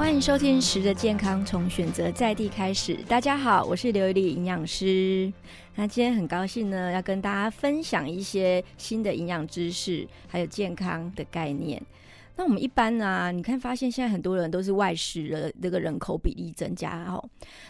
欢迎收听《食的健康》，从选择在地开始。大家好，我是刘一丽营养师。那今天很高兴呢，要跟大家分享一些新的营养知识，还有健康的概念。那我们一般呢，你看发现现在很多人都是外食的这个人口比例增加哦。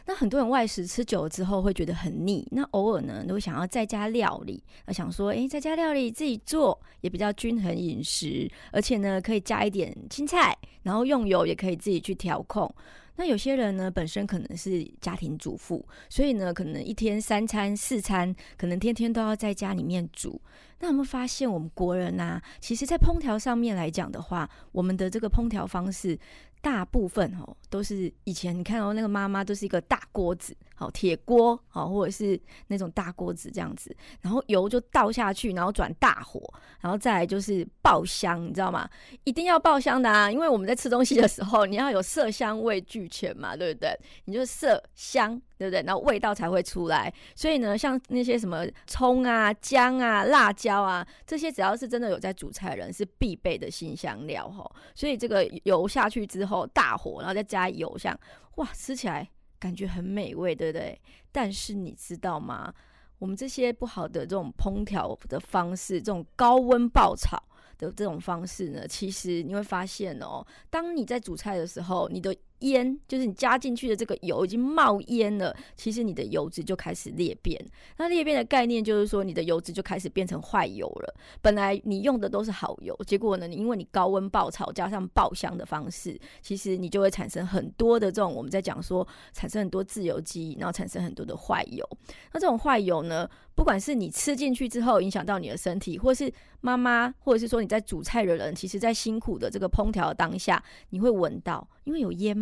那很多人外食吃久了之后会觉得很腻，那偶尔呢都会想要在家料理，想说哎，在家料理自己做也比较均衡饮食，而且呢可以加一点青菜，然后用油也可以自己去调控。那有些人呢，本身可能是家庭主妇，所以呢，可能一天三餐四餐，可能天天都要在家里面煮。那我们发现，我们国人呐，其实在烹调上面来讲的话，我们的这个烹调方式。大部分哦都是以前你看到那个妈妈都是一个大锅子，好铁锅，好或者是那种大锅子这样子，然后油就倒下去，然后转大火，然后再来就是爆香，你知道吗？一定要爆香的啊，因为我们在吃东西的时候，你要有色香味俱全嘛，对不对？你就色香。对不对？然后味道才会出来。所以呢，像那些什么葱啊、姜啊、辣椒啊，这些只要是真的有在煮菜的人，是必备的新香料哈。所以这个油下去之后，大火，然后再加油，像哇，吃起来感觉很美味，对不对？但是你知道吗？我们这些不好的这种烹调的方式，这种高温爆炒。的这种方式呢，其实你会发现哦，当你在煮菜的时候，你的烟就是你加进去的这个油已经冒烟了，其实你的油脂就开始裂变。那裂变的概念就是说，你的油脂就开始变成坏油了。本来你用的都是好油，结果呢，你因为你高温爆炒加上爆香的方式，其实你就会产生很多的这种我们在讲说产生很多自由基，然后产生很多的坏油。那这种坏油呢？不管是你吃进去之后影响到你的身体，或是妈妈，或者是说你在煮菜的人，其实在辛苦的这个烹调当下，你会闻到，因为有烟。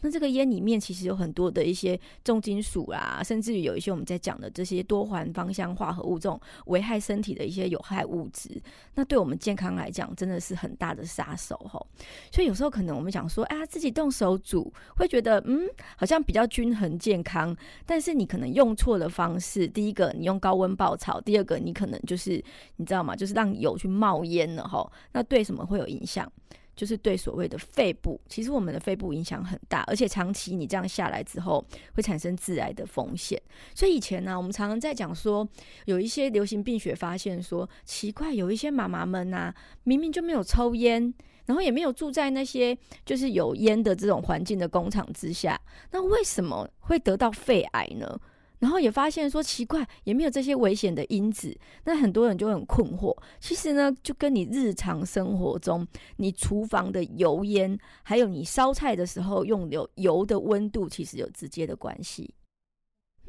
那这个烟里面其实有很多的一些重金属啦，甚至于有一些我们在讲的这些多环芳香化合物，这种危害身体的一些有害物质，那对我们健康来讲真的是很大的杀手吼。所以有时候可能我们讲说，啊，自己动手煮，会觉得嗯，好像比较均衡健康，但是你可能用错了方式。第一个，你用高温爆炒；第二个，你可能就是你知道吗？就是让油去冒烟了吼。那对什么会有影响？就是对所谓的肺部，其实我们的肺部影响很大，而且长期你这样下来之后，会产生致癌的风险。所以以前呢，我们常常在讲说，有一些流行病学发现说，奇怪，有一些妈妈们呐，明明就没有抽烟，然后也没有住在那些就是有烟的这种环境的工厂之下，那为什么会得到肺癌呢？然后也发现说奇怪，也没有这些危险的因子，那很多人就很困惑。其实呢，就跟你日常生活中，你厨房的油烟，还有你烧菜的时候用油油的温度，其实有直接的关系。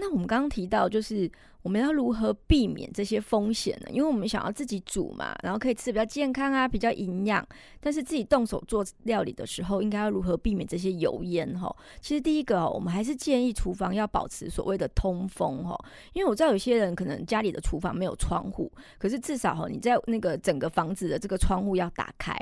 那我们刚刚提到，就是我们要如何避免这些风险呢？因为我们想要自己煮嘛，然后可以吃比较健康啊，比较营养。但是自己动手做料理的时候，应该要如何避免这些油烟？哈，其实第一个，我们还是建议厨房要保持所谓的通风哈。因为我知道有些人可能家里的厨房没有窗户，可是至少哈，你在那个整个房子的这个窗户要打开。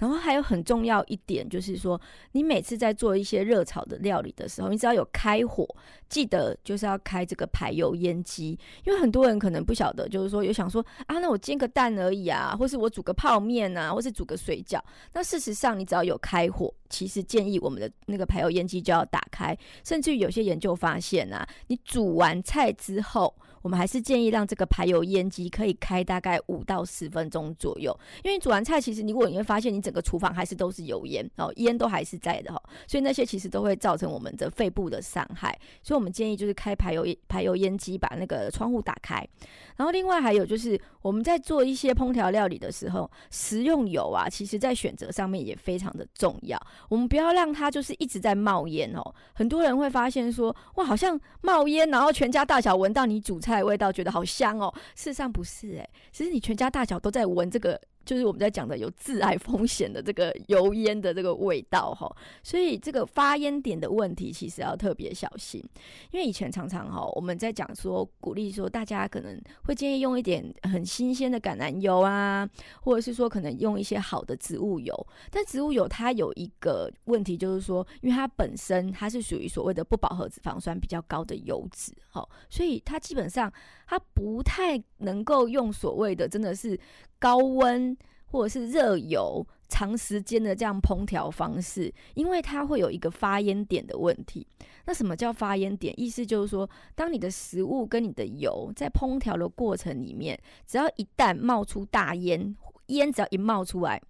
然后还有很重要一点，就是说，你每次在做一些热炒的料理的时候，你只要有开火，记得就是要开这个排油烟机，因为很多人可能不晓得，就是说有想说啊，那我煎个蛋而已啊，或是我煮个泡面啊，或是煮个水饺。那事实上，你只要有开火，其实建议我们的那个排油烟机就要打开。甚至于有些研究发现啊，你煮完菜之后。我们还是建议让这个排油烟机可以开大概五到十分钟左右，因为煮完菜其实如果你会发现你整个厨房还是都是油烟，哦，烟都还是在的哈，所以那些其实都会造成我们的肺部的伤害，所以我们建议就是开排油排油烟机，把那个窗户打开。然后另外还有就是我们在做一些烹调料理的时候，食用油啊，其实在选择上面也非常的重要，我们不要让它就是一直在冒烟哦。很多人会发现说，哇，好像冒烟，然后全家大小闻到你煮菜。菜味道觉得好香哦，事实上不是哎，其实你全家大小都在闻这个。就是我们在讲的有致癌风险的这个油烟的这个味道哈，所以这个发烟点的问题其实要特别小心。因为以前常常哈，我们在讲说鼓励说大家可能会建议用一点很新鲜的橄榄油啊，或者是说可能用一些好的植物油。但植物油它有一个问题，就是说因为它本身它是属于所谓的不饱和脂肪酸比较高的油脂哈，所以它基本上它不太能够用所谓的真的是。高温或者是热油长时间的这样烹调方式，因为它会有一个发烟点的问题。那什么叫发烟点？意思就是说，当你的食物跟你的油在烹调的过程里面，只要一旦冒出大烟，烟只要一冒出来。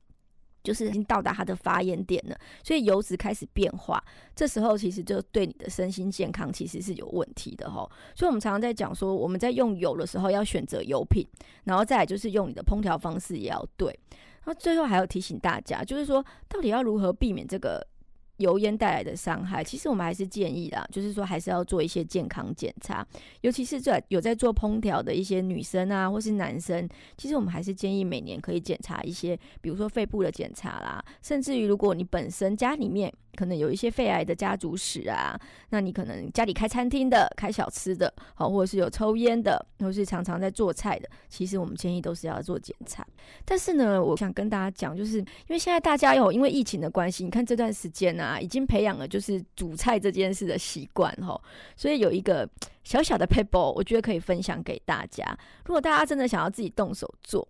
就是已经到达它的发炎点了，所以油脂开始变化，这时候其实就对你的身心健康其实是有问题的哈。所以我们常常在讲说，我们在用油的时候要选择油品，然后再来就是用你的烹调方式也要对。那最后还要提醒大家，就是说到底要如何避免这个。油烟带来的伤害，其实我们还是建议啦，就是说还是要做一些健康检查，尤其是在有在做烹调的一些女生啊，或是男生，其实我们还是建议每年可以检查一些，比如说肺部的检查啦，甚至于如果你本身家里面。可能有一些肺癌的家族史啊，那你可能家里开餐厅的、开小吃的，好，或者是有抽烟的，或是常常在做菜的，其实我们建议都是要做检查。但是呢，我想跟大家讲，就是因为现在大家有因为疫情的关系，你看这段时间啊，已经培养了就是煮菜这件事的习惯哈，所以有一个小小的 paper，我觉得可以分享给大家。如果大家真的想要自己动手做。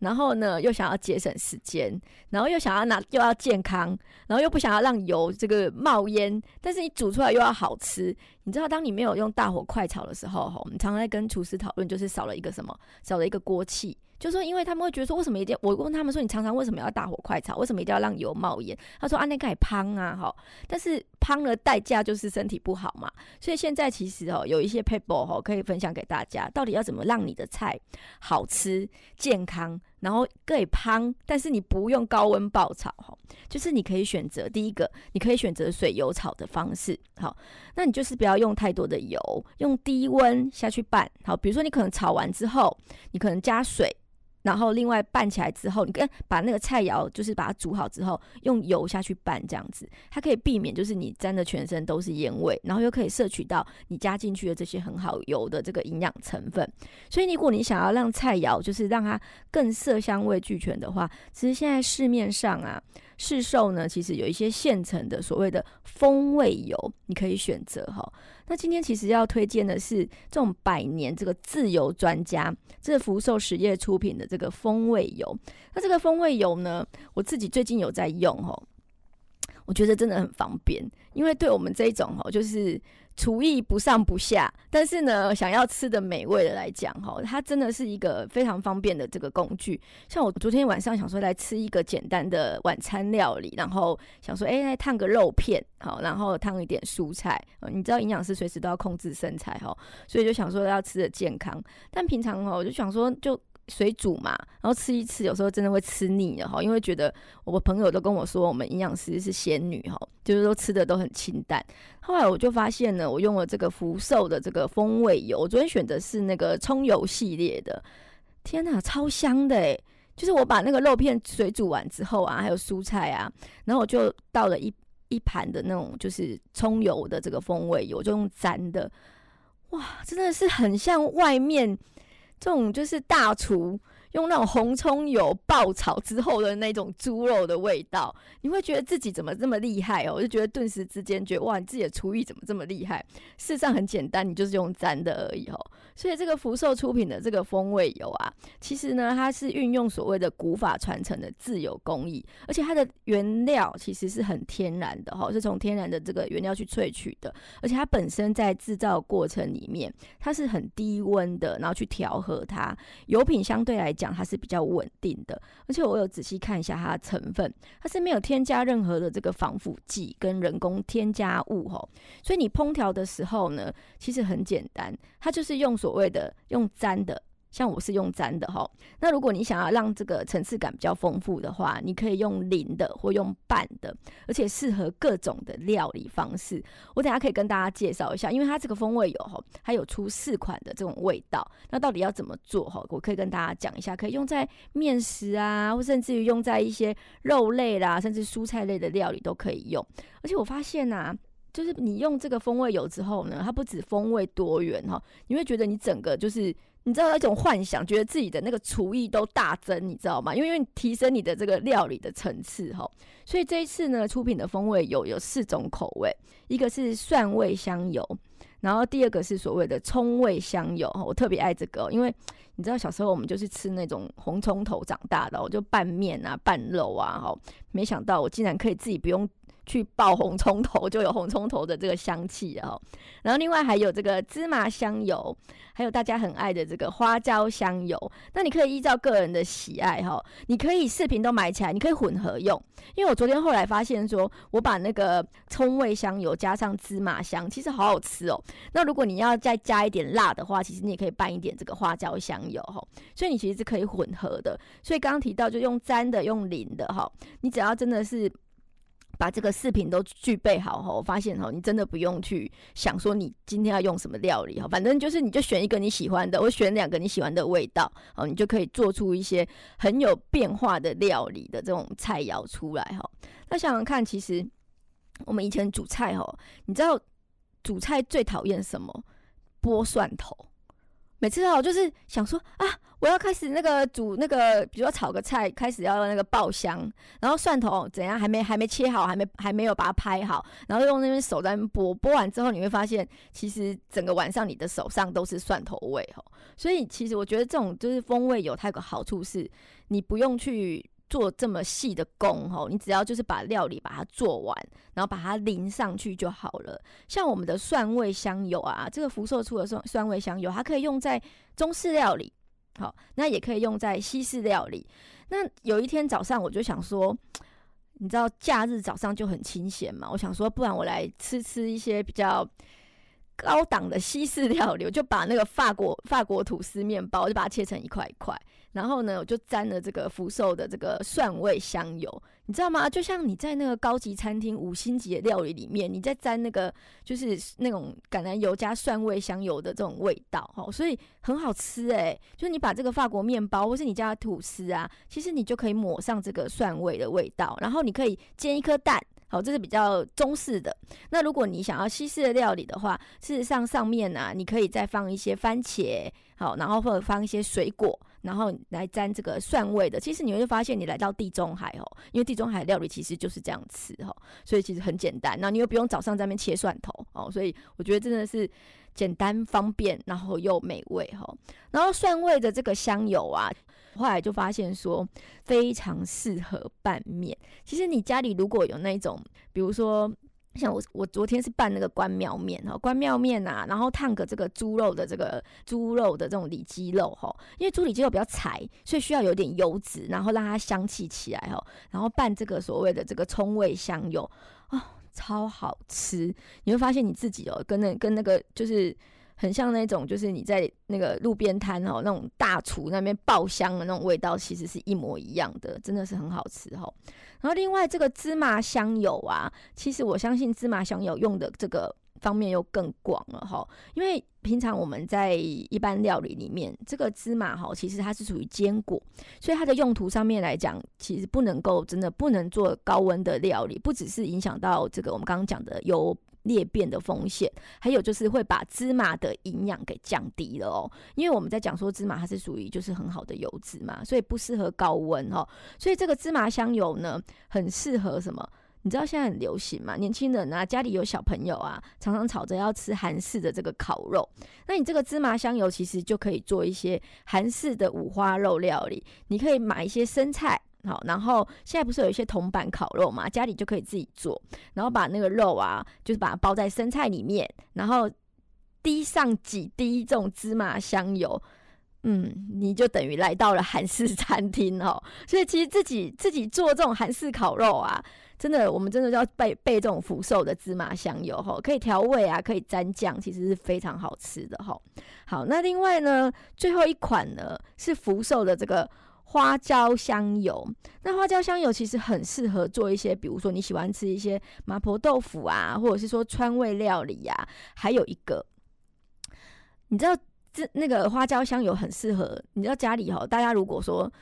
然后呢，又想要节省时间，然后又想要拿又要健康，然后又不想要让油这个冒烟，但是你煮出来又要好吃。你知道，当你没有用大火快炒的时候，哈，我们常常在跟厨师讨论，就是少了一个什么，少了一个锅气。就说，因为他们会觉得说，为什么一定？我问他们说，你常常为什么要大火快炒？为什么一定要让油冒烟？他说，啊，那个也胖啊，哈。但是胖的代价就是身体不好嘛。所以现在其实哦，有一些 paper 哈，可以分享给大家，到底要怎么让你的菜好吃、健康，然后可以胖，但是你不用高温爆炒哈。就是你可以选择第一个，你可以选择水油炒的方式，好，那你就是不要用太多的油，用低温下去拌，好，比如说你可能炒完之后，你可能加水。然后另外拌起来之后，你跟把那个菜肴就是把它煮好之后，用油下去拌这样子，它可以避免就是你沾的全身都是烟味，然后又可以摄取到你加进去的这些很好油的这个营养成分。所以如果你想要让菜肴就是让它更色香味俱全的话，其实现在市面上啊。市售呢，其实有一些现成的所谓的风味油，你可以选择哈。那今天其实要推荐的是这种百年这个自由专家，这是福寿实业出品的这个风味油。那这个风味油呢，我自己最近有在用哈，我觉得真的很方便，因为对我们这一种哦，就是。厨艺不上不下，但是呢，想要吃的美味的来讲，哈，它真的是一个非常方便的这个工具。像我昨天晚上想说来吃一个简单的晚餐料理，然后想说，哎，来烫个肉片，好，然后烫一点蔬菜。你知道营养师随时都要控制身材，哈，所以就想说要吃的健康。但平常哈，我就想说就。水煮嘛，然后吃一次，有时候真的会吃腻了哈。因为觉得我朋友都跟我说，我们营养师是仙女哈，就是说吃的都很清淡。后来我就发现呢，我用了这个福寿的这个风味油，我昨天选的是那个葱油系列的，天哪，超香的诶。就是我把那个肉片水煮完之后啊，还有蔬菜啊，然后我就倒了一一盘的那种就是葱油的这个风味油，就用粘的，哇，真的是很像外面。这种就是大厨用那种红葱油爆炒之后的那种猪肉的味道，你会觉得自己怎么这么厉害哦？我就觉得顿时之间觉得哇，你自己的厨艺怎么这么厉害？事实上很简单，你就是用沾的而已哦。所以这个福寿出品的这个风味油啊，其实呢，它是运用所谓的古法传承的自有工艺，而且它的原料其实是很天然的哈，是从天然的这个原料去萃取的，而且它本身在制造过程里面，它是很低温的，然后去调和它，油品相对来讲它是比较稳定的，而且我有仔细看一下它的成分，它是没有添加任何的这个防腐剂跟人工添加物哈，所以你烹调的时候呢，其实很简单，它就是用所谓的用粘的，像我是用粘的哈。那如果你想要让这个层次感比较丰富的话，你可以用零的或用半的，而且适合各种的料理方式。我等下可以跟大家介绍一下，因为它这个风味油哈，它有出四款的这种味道。那到底要怎么做哈？我可以跟大家讲一下，可以用在面食啊，或甚至于用在一些肉类啦，甚至蔬菜类的料理都可以用。而且我发现呐。就是你用这个风味油之后呢，它不止风味多元哈，你会觉得你整个就是你知道那种幻想，觉得自己的那个厨艺都大增，你知道吗？因为提升你的这个料理的层次哈，所以这一次呢出品的风味油有四种口味，一个是蒜味香油，然后第二个是所谓的葱味香油，我特别爱这个，因为你知道小时候我们就是吃那种红葱头长大的，我就拌面啊、拌肉啊，哈，没想到我竟然可以自己不用。去爆红葱头就有红葱头的这个香气哦，然后另外还有这个芝麻香油，还有大家很爱的这个花椒香油。那你可以依照个人的喜爱哈，你可以视频都买起来，你可以混合用。因为我昨天后来发现说，我把那个葱味香油加上芝麻香，其实好好吃哦。那如果你要再加一点辣的话，其实你也可以拌一点这个花椒香油哈。所以你其实是可以混合的。所以刚刚提到就用沾的，用淋的哈，你只要真的是。把这个视频都具备好哈，我发现哈，你真的不用去想说你今天要用什么料理哈，反正就是你就选一个你喜欢的，我选两个你喜欢的味道，哦，你就可以做出一些很有变化的料理的这种菜肴出来哈。那想想看，其实我们以前煮菜哈，你知道煮菜最讨厌什么？剥蒜头。每次哦，就是想说啊，我要开始那个煮那个，比如说炒个菜，开始要用那个爆香，然后蒜头怎样还没还没切好，还没还没有把它拍好，然后用那边手在那剥，剥完之后你会发现，其实整个晚上你的手上都是蒜头味哦。所以其实我觉得这种就是风味有它有个好处是，你不用去。做这么细的工吼，你只要就是把料理把它做完，然后把它淋上去就好了。像我们的蒜味香油啊，这个福寿出的蒜蒜味香油，它可以用在中式料理，好，那也可以用在西式料理。那有一天早上我就想说，你知道假日早上就很清闲嘛，我想说，不然我来吃吃一些比较高档的西式料理，我就把那个法国法国吐司面包，就把它切成一块一块。然后呢，我就沾了这个福寿的这个蒜味香油，你知道吗？就像你在那个高级餐厅五星级的料理里面，你在沾那个就是那种橄榄油加蒜味香油的这种味道，哈，所以很好吃诶。就是你把这个法国面包或是你家的吐司啊，其实你就可以抹上这个蒜味的味道，然后你可以煎一颗蛋，好，这是比较中式的。那如果你想要西式的料理的话，事实上上面呢，你可以再放一些番茄，好，然后或者放一些水果。然后来沾这个蒜味的，其实你会发现你来到地中海哦，因为地中海料理其实就是这样吃哈，所以其实很简单。那你又不用早上在那边切蒜头哦，所以我觉得真的是简单方便，然后又美味哈。然后蒜味的这个香油啊，后来就发现说非常适合拌面。其实你家里如果有那种，比如说。像我，我昨天是拌那个关庙面哈，关庙面呐，然后烫个这个猪肉的这个猪肉的这种里脊肉哈，因为猪里脊肉比较柴，所以需要有点油脂，然后让它香气起来哈，然后拌这个所谓的这个葱味香油啊，超好吃！你会发现你自己哦，跟那跟那个就是很像那种，就是你在那个路边摊哦，那种大厨那边爆香的那种味道，其实是一模一样的，真的是很好吃哈。然后另外这个芝麻香油啊，其实我相信芝麻香油用的这个方面又更广了哈，因为平常我们在一般料理里面，这个芝麻哈，其实它是属于坚果，所以它的用途上面来讲，其实不能够真的不能做高温的料理，不只是影响到这个我们刚刚讲的油。裂变的风险，还有就是会把芝麻的营养给降低了哦。因为我们在讲说芝麻它是属于就是很好的油脂嘛，所以不适合高温哦。所以这个芝麻香油呢，很适合什么？你知道现在很流行嘛？年轻人啊，家里有小朋友啊，常常吵着要吃韩式的这个烤肉。那你这个芝麻香油其实就可以做一些韩式的五花肉料理。你可以买一些生菜。好，然后现在不是有一些铜板烤肉嘛，家里就可以自己做，然后把那个肉啊，就是把它包在生菜里面，然后滴上几滴这种芝麻香油，嗯，你就等于来到了韩式餐厅哦。所以其实自己自己做这种韩式烤肉啊，真的，我们真的要备备这种福寿的芝麻香油哈，可以调味啊，可以沾酱，其实是非常好吃的哈。好，那另外呢，最后一款呢是福寿的这个。花椒香油，那花椒香油其实很适合做一些，比如说你喜欢吃一些麻婆豆腐啊，或者是说川味料理呀。还有一个，你知道这那个花椒香油很适合，你知道家里哈，大家如果说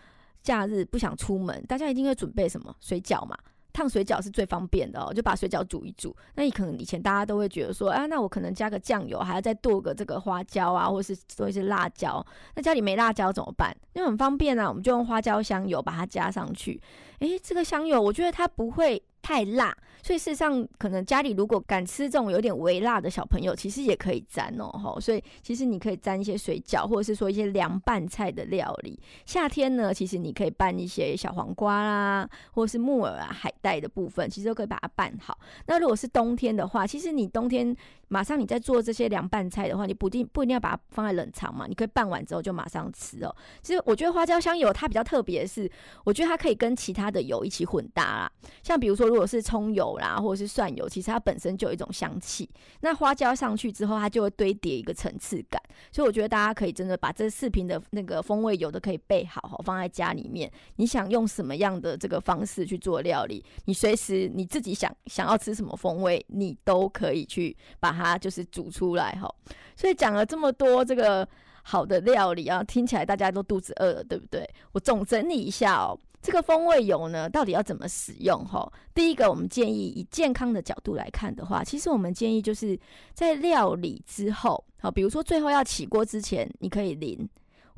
假日不想出门，大家一定会准备什么水饺嘛。烫水饺是最方便的哦，就把水饺煮一煮。那你可能以前大家都会觉得说，啊，那我可能加个酱油，还要再剁个这个花椒啊，或是做一些辣椒。那家里没辣椒怎么办？因为很方便啊，我们就用花椒香油把它加上去。诶，这个香油我觉得它不会。太辣。所以事实上，可能家里如果敢吃这种有点微辣的小朋友，其实也可以沾哦，吼。所以其实你可以沾一些水饺，或者是说一些凉拌菜的料理。夏天呢，其实你可以拌一些小黄瓜啦，或是木耳啊、海带的部分，其实都可以把它拌好。那如果是冬天的话，其实你冬天马上你在做这些凉拌菜的话，你不定不一定要把它放在冷藏嘛，你可以拌完之后就马上吃哦。其实我觉得花椒香油它比较特别的是，我觉得它可以跟其他的油一起混搭啦。像比如说，如果是葱油啦，或者是蒜油，其实它本身就有一种香气。那花椒上去之后，它就会堆叠一个层次感。所以我觉得大家可以真的把这四瓶的那个风味油都可以备好，好放在家里面。你想用什么样的这个方式去做料理，你随时你自己想想要吃什么风味，你都可以去把它就是煮出来哈。所以讲了这么多这个好的料理啊，听起来大家都肚子饿了，对不对？我总整理一下哦。这个风味油呢，到底要怎么使用？哈，第一个，我们建议以健康的角度来看的话，其实我们建议就是在料理之后，好，比如说最后要起锅之前，你可以淋。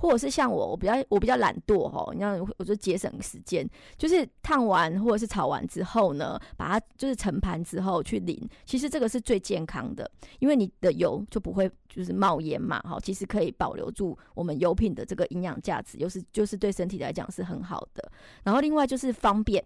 或者是像我，我比较我比较懒惰哈，你要我就节省时间，就是烫完或者是炒完之后呢，把它就是盛盘之后去淋，其实这个是最健康的，因为你的油就不会就是冒烟嘛，哈，其实可以保留住我们油品的这个营养价值，又是就是对身体来讲是很好的。然后另外就是方便，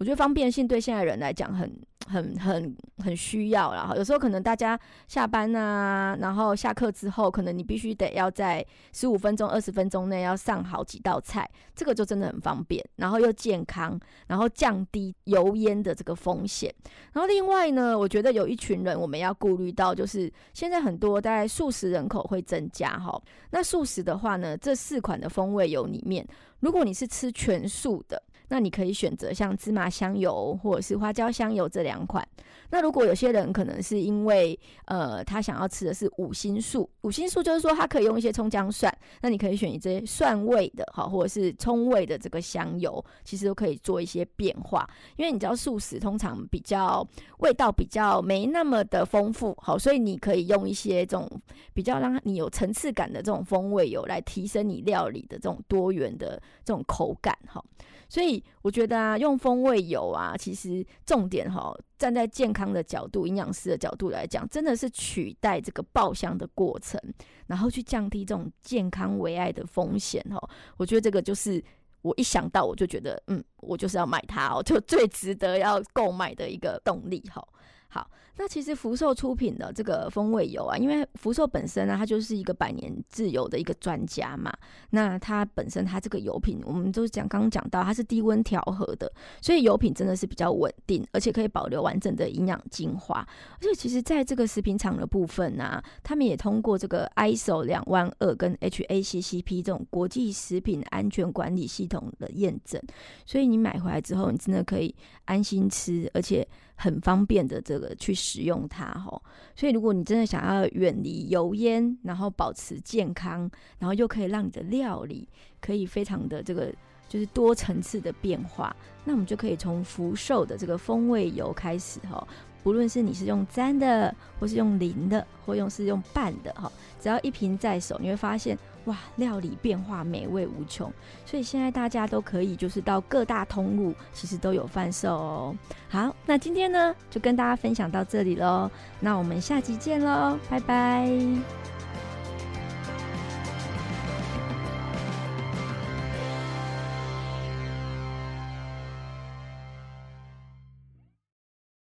我觉得方便性对现在人来讲很。很很很需要，然后有时候可能大家下班啊，然后下课之后，可能你必须得要在十五分钟、二十分钟内要上好几道菜，这个就真的很方便，然后又健康，然后降低油烟的这个风险。然后另外呢，我觉得有一群人我们要顾虑到，就是现在很多大概素食人口会增加哈。那素食的话呢，这四款的风味油里面，如果你是吃全素的。那你可以选择像芝麻香油或者是花椒香油这两款。那如果有些人可能是因为呃他想要吃的是五星素，五星素就是说他可以用一些葱姜蒜，那你可以选一些蒜味的哈，或者是葱味的这个香油，其实都可以做一些变化。因为你知道素食通常比较味道比较没那么的丰富，好，所以你可以用一些这种比较让你有层次感的这种风味油来提升你料理的这种多元的这种口感哈。所以我觉得啊，用风味油啊，其实重点哈，站在健康的角度、营养师的角度来讲，真的是取代这个爆香的过程，然后去降低这种健康为爱的风险哈。我觉得这个就是我一想到我就觉得，嗯，我就是要买它哦，就最值得要购买的一个动力哈。好，那其实福寿出品的这个风味油啊，因为福寿本身呢，它就是一个百年自油的一个专家嘛。那它本身它这个油品，我们都讲刚刚讲到，它是低温调和的，所以油品真的是比较稳定，而且可以保留完整的营养精华。而且其实在这个食品厂的部分呢，他们也通过这个 ISO 两万二跟 HACCP 这种国际食品安全管理系统的验证，所以你买回来之后，你真的可以安心吃，而且。很方便的这个去使用它哈，所以如果你真的想要远离油烟，然后保持健康，然后又可以让你的料理可以非常的这个就是多层次的变化，那我们就可以从福寿的这个风味油开始哈。不论是你是用沾的，或是用淋的，或用是用拌的哈，只要一瓶在手，你会发现。哇，料理变化美味无穷，所以现在大家都可以就是到各大通路，其实都有贩售哦。好，那今天呢就跟大家分享到这里喽，那我们下集见喽，拜拜。